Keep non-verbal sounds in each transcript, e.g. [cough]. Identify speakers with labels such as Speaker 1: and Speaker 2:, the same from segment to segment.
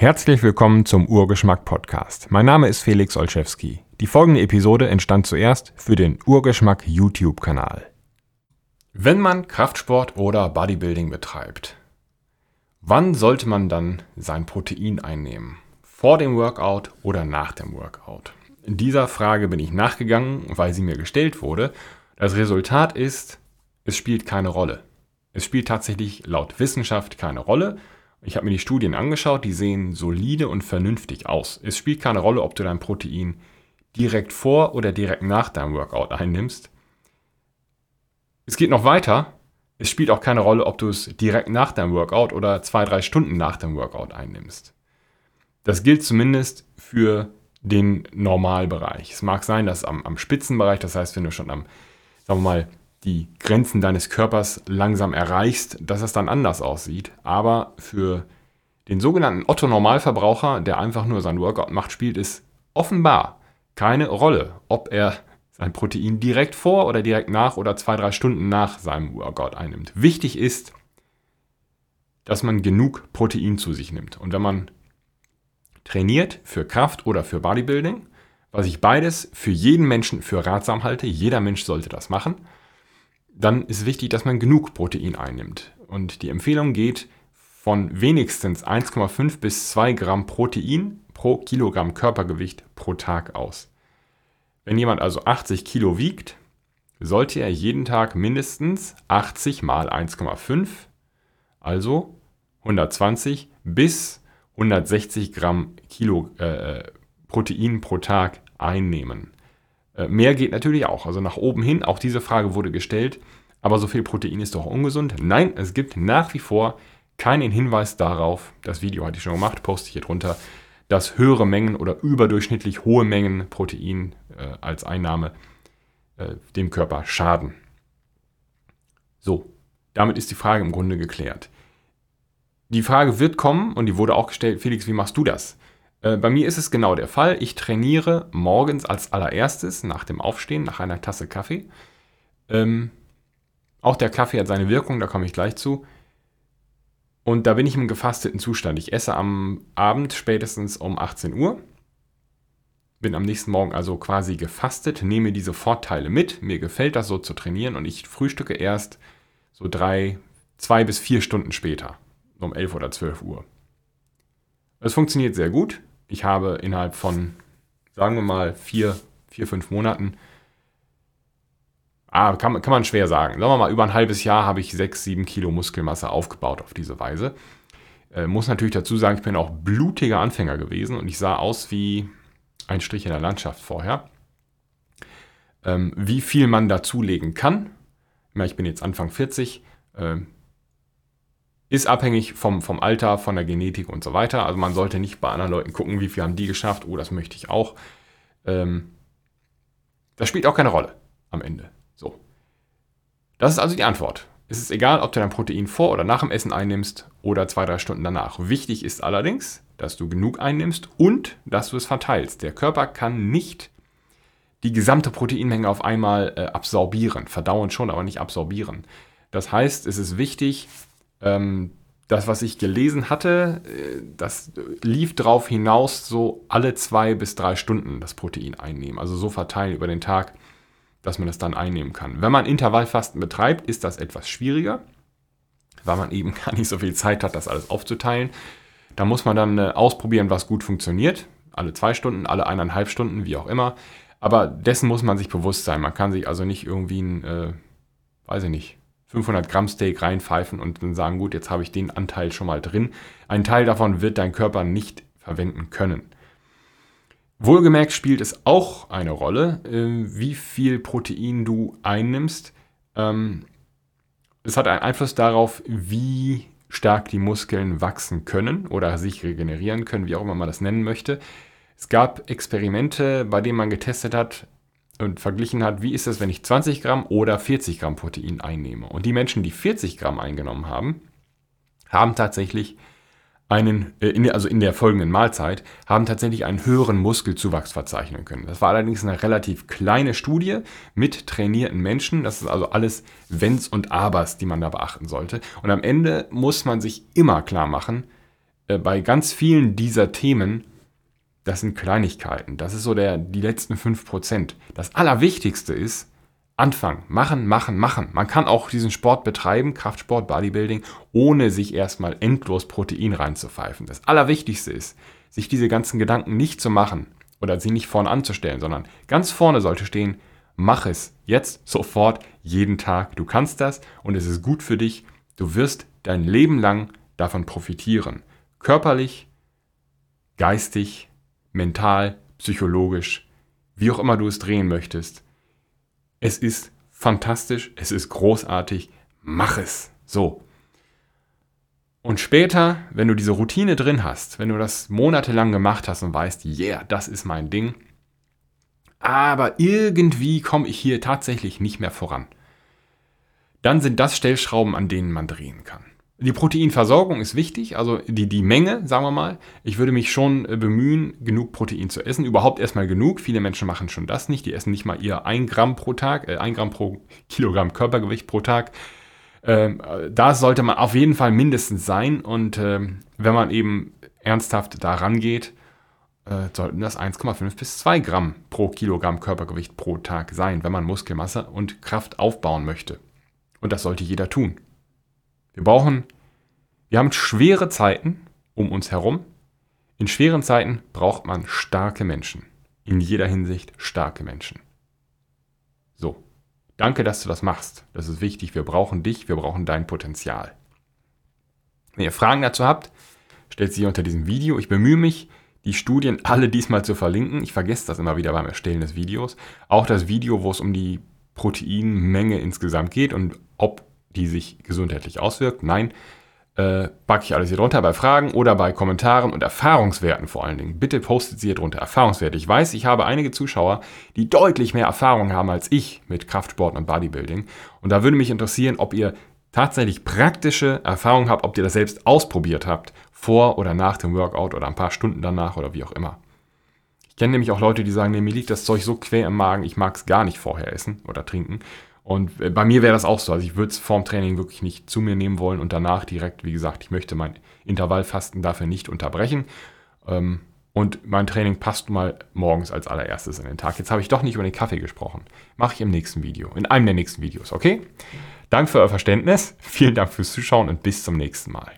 Speaker 1: Herzlich willkommen zum Urgeschmack Podcast. Mein Name ist Felix Olszewski. Die folgende Episode entstand zuerst für den Urgeschmack YouTube-Kanal. Wenn man Kraftsport oder Bodybuilding betreibt, wann sollte man dann sein Protein einnehmen? Vor dem Workout oder nach dem Workout? In dieser Frage bin ich nachgegangen, weil sie mir gestellt wurde. Das Resultat ist, es spielt keine Rolle. Es spielt tatsächlich laut Wissenschaft keine Rolle. Ich habe mir die Studien angeschaut, die sehen solide und vernünftig aus. Es spielt keine Rolle, ob du dein Protein direkt vor oder direkt nach deinem Workout einnimmst. Es geht noch weiter. Es spielt auch keine Rolle, ob du es direkt nach deinem Workout oder zwei, drei Stunden nach dem Workout einnimmst. Das gilt zumindest für den Normalbereich. Es mag sein, dass am, am Spitzenbereich, das heißt, wenn du schon am, sagen wir mal, die Grenzen deines Körpers langsam erreichst, dass es dann anders aussieht. Aber für den sogenannten Otto-Normalverbraucher, der einfach nur sein Workout macht, spielt es offenbar keine Rolle, ob er sein Protein direkt vor oder direkt nach oder zwei, drei Stunden nach seinem Workout einnimmt. Wichtig ist, dass man genug Protein zu sich nimmt. Und wenn man trainiert für Kraft oder für Bodybuilding, was ich beides für jeden Menschen für ratsam halte, jeder Mensch sollte das machen, dann ist wichtig, dass man genug Protein einnimmt. Und die Empfehlung geht von wenigstens 1,5 bis 2 Gramm Protein pro Kilogramm Körpergewicht pro Tag aus. Wenn jemand also 80 Kilo wiegt, sollte er jeden Tag mindestens 80 mal 1,5, also 120 bis 160 Gramm Kilo äh, Protein pro Tag einnehmen. Äh, mehr geht natürlich auch. Also nach oben hin, auch diese Frage wurde gestellt. Aber so viel Protein ist doch ungesund? Nein, es gibt nach wie vor keinen Hinweis darauf, das Video hatte ich schon gemacht, poste ich hier drunter, dass höhere Mengen oder überdurchschnittlich hohe Mengen Protein äh, als Einnahme äh, dem Körper schaden. So, damit ist die Frage im Grunde geklärt. Die Frage wird kommen und die wurde auch gestellt, Felix, wie machst du das? Äh, bei mir ist es genau der Fall. Ich trainiere morgens als allererstes nach dem Aufstehen, nach einer Tasse Kaffee. Ähm, auch der Kaffee hat seine Wirkung, da komme ich gleich zu. Und da bin ich im gefasteten Zustand. Ich esse am Abend spätestens um 18 Uhr. Bin am nächsten Morgen also quasi gefastet, nehme diese Vorteile mit. Mir gefällt das so zu trainieren und ich frühstücke erst so drei, zwei bis vier Stunden später, um 11 oder 12 Uhr. Es funktioniert sehr gut ich habe innerhalb von, sagen wir mal, vier, vier fünf Monaten, ah, kann, kann man schwer sagen, sagen wir mal, über ein halbes Jahr habe ich sechs, sieben Kilo Muskelmasse aufgebaut auf diese Weise. Äh, muss natürlich dazu sagen, ich bin auch blutiger Anfänger gewesen und ich sah aus wie ein Strich in der Landschaft vorher. Ähm, wie viel man dazulegen kann, ich bin jetzt Anfang 40, äh, ist abhängig vom, vom Alter, von der Genetik und so weiter. Also man sollte nicht bei anderen Leuten gucken, wie viel haben die geschafft. Oh, das möchte ich auch. Ähm, das spielt auch keine Rolle am Ende. So. Das ist also die Antwort. Es ist egal, ob du dein Protein vor oder nach dem Essen einnimmst oder zwei, drei Stunden danach. Wichtig ist allerdings, dass du genug einnimmst und dass du es verteilst. Der Körper kann nicht die gesamte Proteinmenge auf einmal äh, absorbieren. Verdauen schon, aber nicht absorbieren. Das heißt, es ist wichtig, ähm, das, was ich gelesen hatte, äh, das lief darauf hinaus, so alle zwei bis drei Stunden das Protein einnehmen. Also so verteilen über den Tag, dass man das dann einnehmen kann. Wenn man Intervallfasten betreibt, ist das etwas schwieriger, weil man eben [laughs] gar nicht so viel Zeit hat, das alles aufzuteilen. Da muss man dann äh, ausprobieren, was gut funktioniert. Alle zwei Stunden, alle eineinhalb Stunden, wie auch immer. Aber dessen muss man sich bewusst sein. Man kann sich also nicht irgendwie ein, äh, weiß ich nicht, 500 Gramm Steak reinpfeifen und dann sagen, gut, jetzt habe ich den Anteil schon mal drin. Ein Teil davon wird dein Körper nicht verwenden können. Wohlgemerkt spielt es auch eine Rolle, äh, wie viel Protein du einnimmst. Ähm, es hat einen Einfluss darauf, wie stark die Muskeln wachsen können oder sich regenerieren können, wie auch immer man das nennen möchte. Es gab Experimente, bei denen man getestet hat, und verglichen hat, wie ist es, wenn ich 20 Gramm oder 40 Gramm Protein einnehme. Und die Menschen, die 40 Gramm eingenommen haben, haben tatsächlich einen, äh, also in der folgenden Mahlzeit, haben tatsächlich einen höheren Muskelzuwachs verzeichnen können. Das war allerdings eine relativ kleine Studie mit trainierten Menschen. Das ist also alles Wenns und Abers, die man da beachten sollte. Und am Ende muss man sich immer klar machen, äh, bei ganz vielen dieser Themen, das sind Kleinigkeiten. Das ist so der, die letzten 5%. Das Allerwichtigste ist, anfangen, machen, machen, machen. Man kann auch diesen Sport betreiben, Kraftsport, Bodybuilding, ohne sich erstmal endlos Protein reinzupfeifen. Das Allerwichtigste ist, sich diese ganzen Gedanken nicht zu machen oder sie nicht vorne anzustellen, sondern ganz vorne sollte stehen, mach es jetzt, sofort, jeden Tag. Du kannst das und es ist gut für dich. Du wirst dein Leben lang davon profitieren. Körperlich, geistig, mental, psychologisch, wie auch immer du es drehen möchtest. Es ist fantastisch, es ist großartig, mach es. So. Und später, wenn du diese Routine drin hast, wenn du das monatelang gemacht hast und weißt, yeah, das ist mein Ding, aber irgendwie komme ich hier tatsächlich nicht mehr voran, dann sind das Stellschrauben, an denen man drehen kann. Die Proteinversorgung ist wichtig, also die, die Menge, sagen wir mal. Ich würde mich schon äh, bemühen, genug Protein zu essen. Überhaupt erstmal genug. Viele Menschen machen schon das nicht. Die essen nicht mal ihr 1 Gramm pro Tag, äh, 1 Gramm pro Kilogramm Körpergewicht pro Tag. Ähm, da sollte man auf jeden Fall mindestens sein. Und ähm, wenn man eben ernsthaft da rangeht, äh, sollten das 1,5 bis 2 Gramm pro Kilogramm Körpergewicht pro Tag sein, wenn man Muskelmasse und Kraft aufbauen möchte. Und das sollte jeder tun. Wir brauchen, wir haben schwere Zeiten um uns herum. In schweren Zeiten braucht man starke Menschen. In jeder Hinsicht starke Menschen. So, danke, dass du das machst. Das ist wichtig. Wir brauchen dich, wir brauchen dein Potenzial. Wenn ihr Fragen dazu habt, stellt sie unter diesem Video. Ich bemühe mich, die Studien alle diesmal zu verlinken. Ich vergesse das immer wieder beim Erstellen des Videos. Auch das Video, wo es um die Proteinmenge insgesamt geht und ob die sich gesundheitlich auswirkt. Nein, äh, packe ich alles hier drunter bei Fragen oder bei Kommentaren und Erfahrungswerten vor allen Dingen. Bitte postet sie hier drunter. Erfahrungswerte. Ich weiß, ich habe einige Zuschauer, die deutlich mehr Erfahrung haben als ich mit Kraftsport und Bodybuilding. Und da würde mich interessieren, ob ihr tatsächlich praktische Erfahrung habt, ob ihr das selbst ausprobiert habt, vor oder nach dem Workout oder ein paar Stunden danach oder wie auch immer. Ich kenne nämlich auch Leute, die sagen, nee, mir liegt das Zeug so quer im Magen, ich mag es gar nicht vorher essen oder trinken. Und äh, bei mir wäre das auch so. Also ich würde es vorm Training wirklich nicht zu mir nehmen wollen und danach direkt, wie gesagt, ich möchte mein Intervallfasten dafür nicht unterbrechen. Ähm, und mein Training passt mal morgens als allererstes in den Tag. Jetzt habe ich doch nicht über den Kaffee gesprochen. Mache ich im nächsten Video, in einem der nächsten Videos, okay? Danke für euer Verständnis, [laughs] vielen Dank fürs Zuschauen und bis zum nächsten Mal.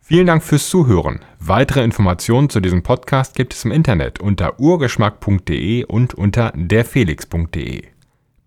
Speaker 1: Vielen Dank fürs Zuhören. Weitere Informationen zu diesem Podcast gibt es im Internet unter urgeschmack.de und unter derfelix.de.